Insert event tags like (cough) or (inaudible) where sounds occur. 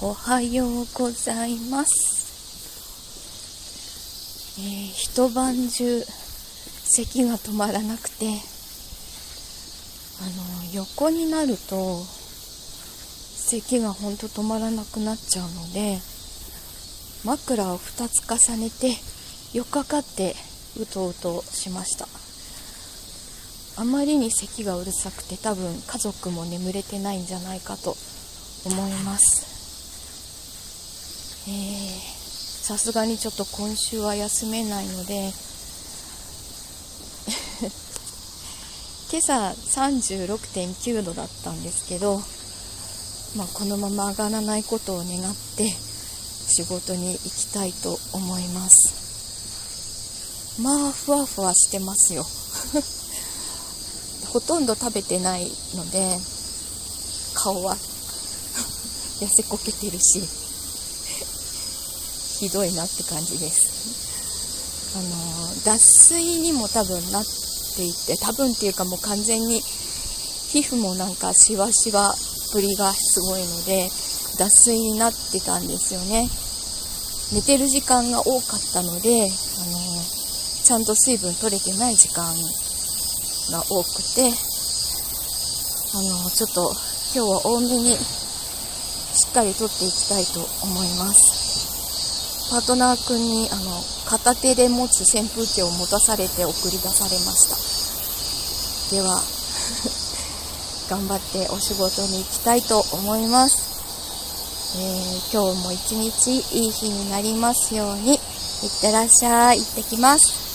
おはようございます。えー、一晩中咳が止まらなくて、あの、横になると咳がほんと止まらなくなっちゃうので、枕を2つ重ねて4日かってうとうとしました。あまりに咳がうるさくて多分家族も眠れてないんじゃないかと思いますさすがにちょっと今週は休めないので (laughs) 今朝36.9度だったんですけど、まあ、このまま上がらないことを願って仕事に行きたいと思います。まあふわふわしてますよ。(laughs) ほとんど食べてないので顔は (laughs) 痩せこけてるし。ひどいなって感じです。あの脱水にも多分なっていて多分っていうかもう完全に皮膚もなんかしわしわぶりがすごいので脱水になってたんですよね。寝てる時間が多かったのであのちゃんと水分取れてない時間が多くてあのちょっと今日は多めにしっかりとっていきたいと思います。パートナー君にあの片手で持つ扇風機を持たされて送り出されました。では (laughs) 頑張ってお仕事に行きたいと思います、えー、今日も一日いい日になりますようにいってらっしゃい。行ってきます。